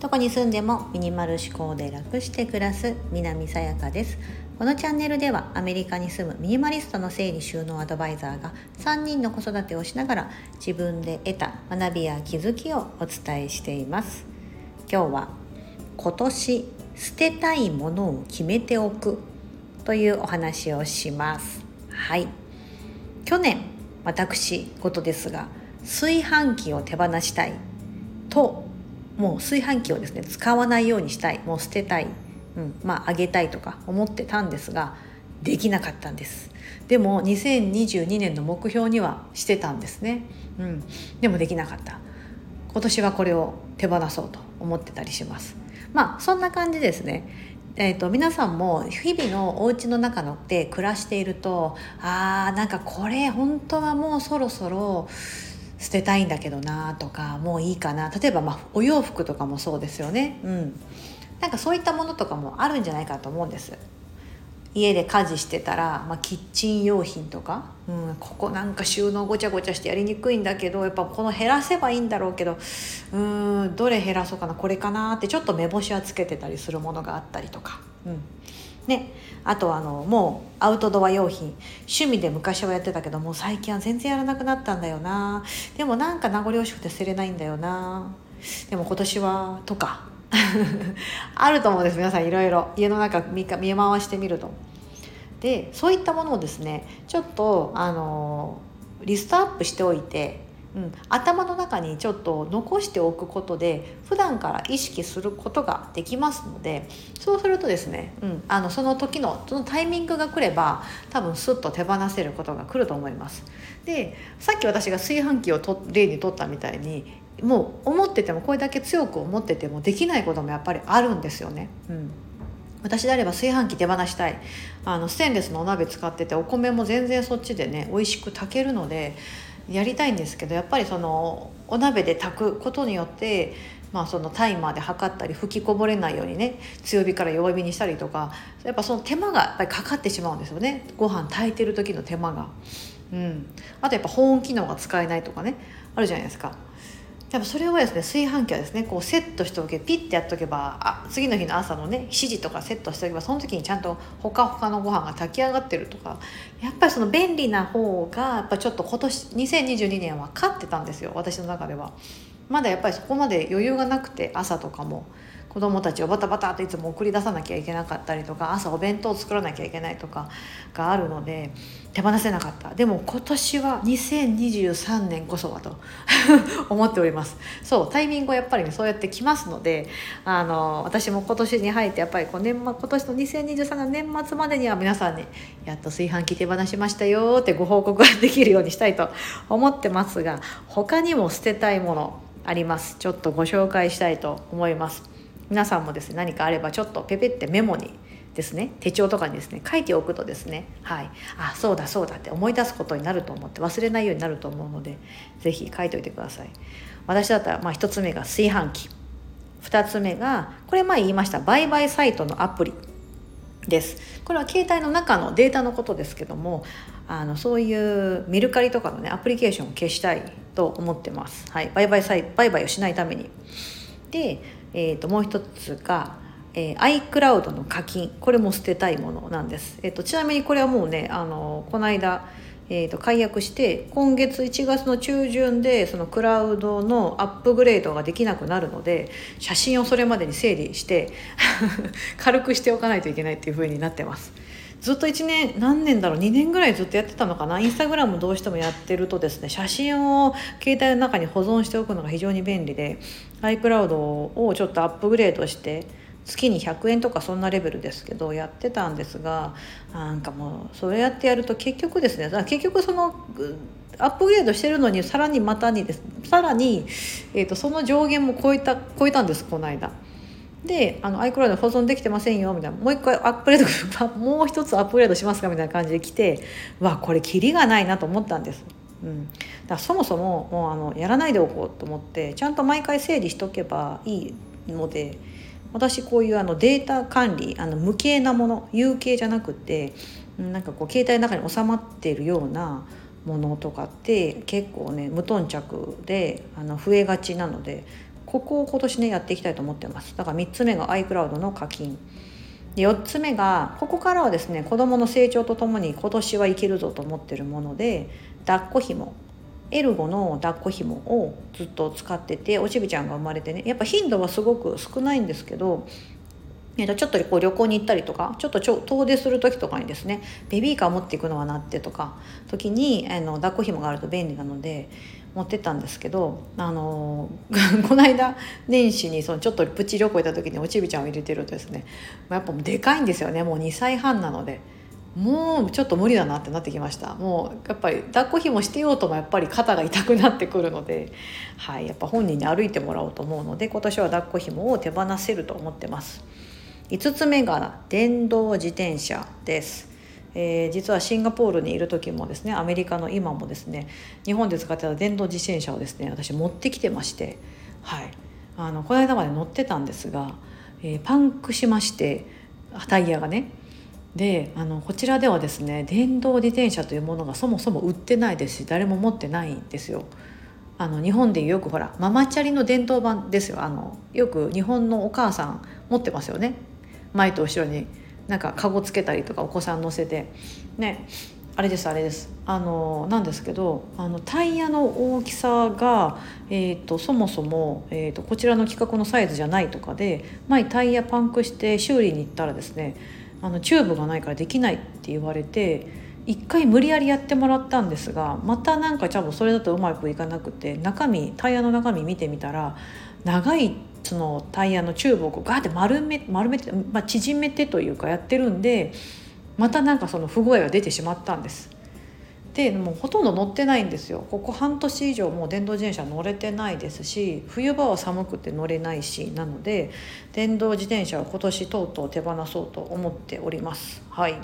どこに住んでもミニマル思考で楽して暮らす南さやかです。このチャンネルではアメリカに住むミニマリストの整理収納アドバイザーが3人の子育てをしながら自分で得た学びや気づきをお伝えしています。今日は今年捨てたいものを決めておくというお話をします。はい。去年私事ですが炊飯器を手放したい。ともう炊飯器をですね使わないようにしたい。もう捨てたい、うん、まああげたいとか思ってたんですができなかったんです。でも2022年の目標にはしてたんですね、うん、でもできなかった。今年はこれを手放そうと思ってたりします。まあそんな感じですね。えーと、皆さんも日々のお家の中ので暮らしているとあーなんかこれ本当はもうそろそろ捨てたいんだけどなとかもういいかな。例えば、まあ、お洋服とかもそうですよね、うん、なんかそういったものとかもあるんじゃないかと思うんです。家で家事してたら、まあ、キッチン用品とか、うん、ここなんか収納ごちゃごちゃしてやりにくいんだけどやっぱこの減らせばいいんだろうけどうんどれ減らそうかなこれかなってちょっと目星はつけてたりするものがあったりとか。うん。ね、あとあのもうアウトドア用品趣味で昔はやってたけどもう最近は全然やらなくなったんだよな。でもなんか名残惜しくて捨てれないんだよな。でも今年はとか。あると思うんです皆さんいろいろ家の中見見回してみると。でそういったものをですねちょっとあのリストアップしておいてうん、頭の中にちょっと残しておくことで普段から意識することができますのでそうするとですね、うん、あのその時のそのタイミングが来れば多分スッと手放せることが来ると思います。でさっき私が炊飯器を例にとったみたいにもう思っててもこれだけ強く思っててもできないこともやっぱりあるんですよね。うん私であれば炊飯器手放したいあのステンレスのお鍋使っててお米も全然そっちでね美味しく炊けるのでやりたいんですけどやっぱりそのお鍋で炊くことによってまあ、そのタイマーで測ったり吹きこぼれないようにね強火から弱火にしたりとかやっぱその手間がやっぱりかかってしまうんですよねご飯炊いてる時の手間が。うん、あとやっぱ保温機能が使えないとかねあるじゃないですか。やっぱそれをですね炊飯器はですねこうセットしておけピッてやっとけばあ次の日の朝のね7時とかセットしておけばその時にちゃんとほかほかのご飯が炊き上がってるとかやっぱりその便利な方がやっぱちょっと今年2022年は勝ってたんですよ私の中では。まだやっぱりそこまで余裕がなくて朝とかも。子供たちをバタバタといつも送り出さなきゃいけなかったりとか朝お弁当を作らなきゃいけないとかがあるので手放せなかった。でも今年は2023年こそはと思っております。そうタイミングはやっぱりそうやってきますのであの私も今年に入ってやっぱりこう年今年の2023年年末までには皆さんにやっと炊飯器手放しましたよってご報告ができるようにしたいと思ってますが他にも捨てたいものあります。ちょっとご紹介したいと思います。皆さんもですね何かあればちょっとペペってメモにですね手帳とかにですね書いておくとですねはい。あそうだそうだって思い出すことになると思って忘れないようになると思うので是非書いといてください。私だったらまあ1つ目が炊飯器。2つ目がこれ前言いました。売買サイトのアプリ。です。これは携帯の中のデータのことですけどもあのそういうメルカリとかのねアプリケーションを消したいと思ってます、はい、売買サイ売買をしないために。で、えー、ともう一つがえー、iCloud の課金。これも捨てたいものなんです、えーと、ちなみにこれはもうねあのこの間、えーと、解約して今月1月の中旬でそのクラウドのアップグレードができなくなるので写真をそれまでに整理して 軽くしておかないといけないっていう風になってます。ずっと1年何年だろう？2年ぐらいずっとやってたのかな？インスタグラムどうしてもやってるとですね写真を携帯の中に保存しておくのが非常に便利で iCloud をちょっとアップグレードして月に100円とかそんなレベルですけどやってたんですがなんかもうそれやってやると結局ですね結局そのアップグレードしてるのにさらにまたにですさらに、えーと、その上限も超えた超えたんですこの間。であの iCloud 保存できてませんよみたいなもう一回アップグレードもう一つアップグレードしますかみたいな感じで来てわこれキリがないなと思ったんです。うん、だからそもそももうあのやらないでおこうと思ってちゃんと毎回整理しとけばいいので私こういうあのデータ管理あの無形なもの有形じゃなくてなんかこう携帯の中に収まっているようなものとかって結構ね無頓着であの増えがちなのでここを今年ねやっていきたいと思ってます。だから3つ目が iCloud の課金。で4つ目がここからはですね子どもの成長とともに今年はいけるぞと思ってるもので抱っこひもエルゴの抱っこひもをずっと使ってておちびちゃんが生まれてね。やっぱ頻度はすごく少ないんですけどえー、とちょっとこう旅行に行ったりとかちょっと遠出する時とかにですねベビーカー持っていくのはなってとか時にあの抱っこひもがあると便利なので持ってったんですけどあの この間年始にそのちょっとプチ旅行行った時におちびちゃんを入れてるとですねやっぱでかいんですよね。もう2歳半なので。もうちょっと無理だなってなってきましたもうやっぱり抱っこひもしてようともやっぱり肩が痛くなってくるので、はい、やっぱ本人に歩いてもらおうと思うので今年は抱っこひもを手放せると思ってます。5つ目が電動自転車です。えー、実はシンガポールにいる時もですねアメリカの今もですね日本で使ってた電動自転車をですね私持ってきてましてはいあのこの間まで乗ってたんですが、えー、パンクしましてタイヤがねであのこちらではですね電動自転車というものがそもそも売ってないですし誰も持ってないんですよ。あの日本でよくほらママチャリの伝統版ですよ。あのよく日本のお母さん持ってますよね。前と後ろになんかカゴつけたりとかお子さん乗せて。ねあれですあれです。あのなんですけどあのタイヤの大きさが、えーと、そもそも、えーと、こちらの規格のサイズじゃないとかで前タイヤパンクして修理に行ったらですねあのチューブがないからできないって言われて一回無理やりやってもらったんですがまたなんかちゃんとそれだとうまくいかなくて中身タイヤの中身見てみたら長いそのタイヤのチューブをこうガーって丸め丸めて、まあ、縮めてというかやってるんでまたなんかその不具合が出てしまったんです。でもうほとんど乗ってないんですよここ半年以上もう電動自転車乗れてないですし冬場は寒くて乗れないしなので電動自転車を今年とうとう手放そうと思っております。はい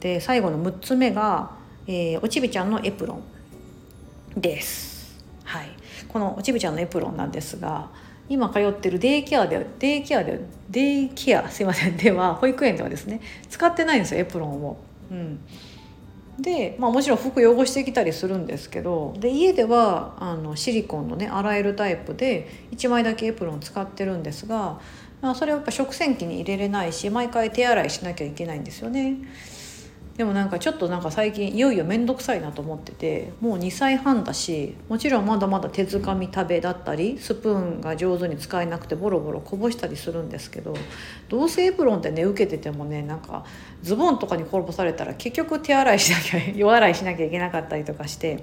で最後の6つ目が、えー、おちびちゃんのエプロンです。はい、このおちびちゃんのエプロンなんですが今通ってるデイケアでデイケアでデイケアすいませんでは保育園ではですね使ってないんですよエプロンを。うん、で、まあ、もちろん服汚してきたりするんですけどで家ではあのシリコンのね洗えるタイプで1枚だけエプロン使ってるんですが、まあ、それはやっぱ食洗機に入れれないし毎回手洗いしなきゃいけないんですよね。でもなんかちょっとなんか最近いよいよ面倒くさいなと思っててもう2歳半だしもちろんまだまだ手づかみ食べだったりスプーンが上手に使えなくてボロボロこぼしたりするんですけどどうせエプロンってね受けててもねなんかズボンとかに転ばされたら結局手洗いしなきゃ 弱洗いしなきゃいけなかったりとかして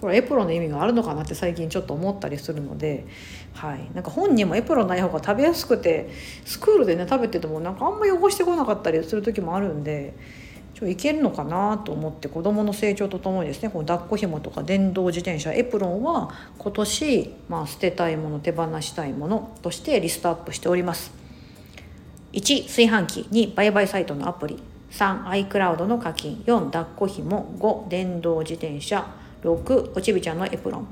これエプロンの意味があるのかなって最近ちょっと思ったりするので、はい、なんか本人もエプロンない方が食べやすくてスクールでね食べててもなんかあんま汚してこなかったりする時もあるんで。ちょいけるのかなと思って子どもの成長とともにですねこの抱っこひもとか電動自転車エプロンは今年、まあ、捨てたいもの手放したいものとしてリストアップしております。1炊飯器。2売買サイトのアプリ。3iCloud の課金。4抱っこひも5電動自転車。6おちびちゃんのエプロン。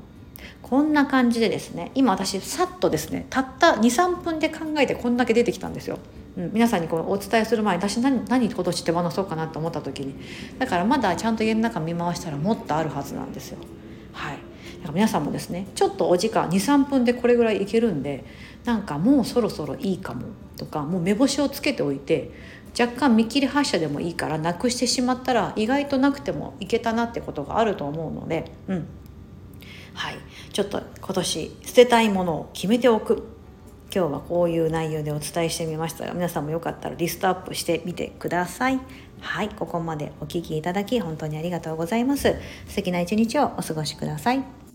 こんな感じでですね今私さっとですねたった23分で考えてこんだけ出てきたんですよ。うん、皆さんにこうお伝えする前に私何何今年手放そうかなと思った時にだからまだちゃんと家の中見回したらもっとあるはずなんですよ。はい、だから皆さんもですねちょっとお時間23分でこれぐらいいけるんでなんかもうそろそろいいかもとかもう目星をつけておいて若干見切り発車でもいいからなくしてしまったら意外となくてもいけたなってことがあると思うので、うん、はい、ちょっと今年捨てたいものを決めておく。今日はこういう内容でお伝えしてみましたが皆さんもよかったらリストアップしてみてください。はいここまでお聴きいただき本当にありがとうございます。素敵な一日をお過ごしください。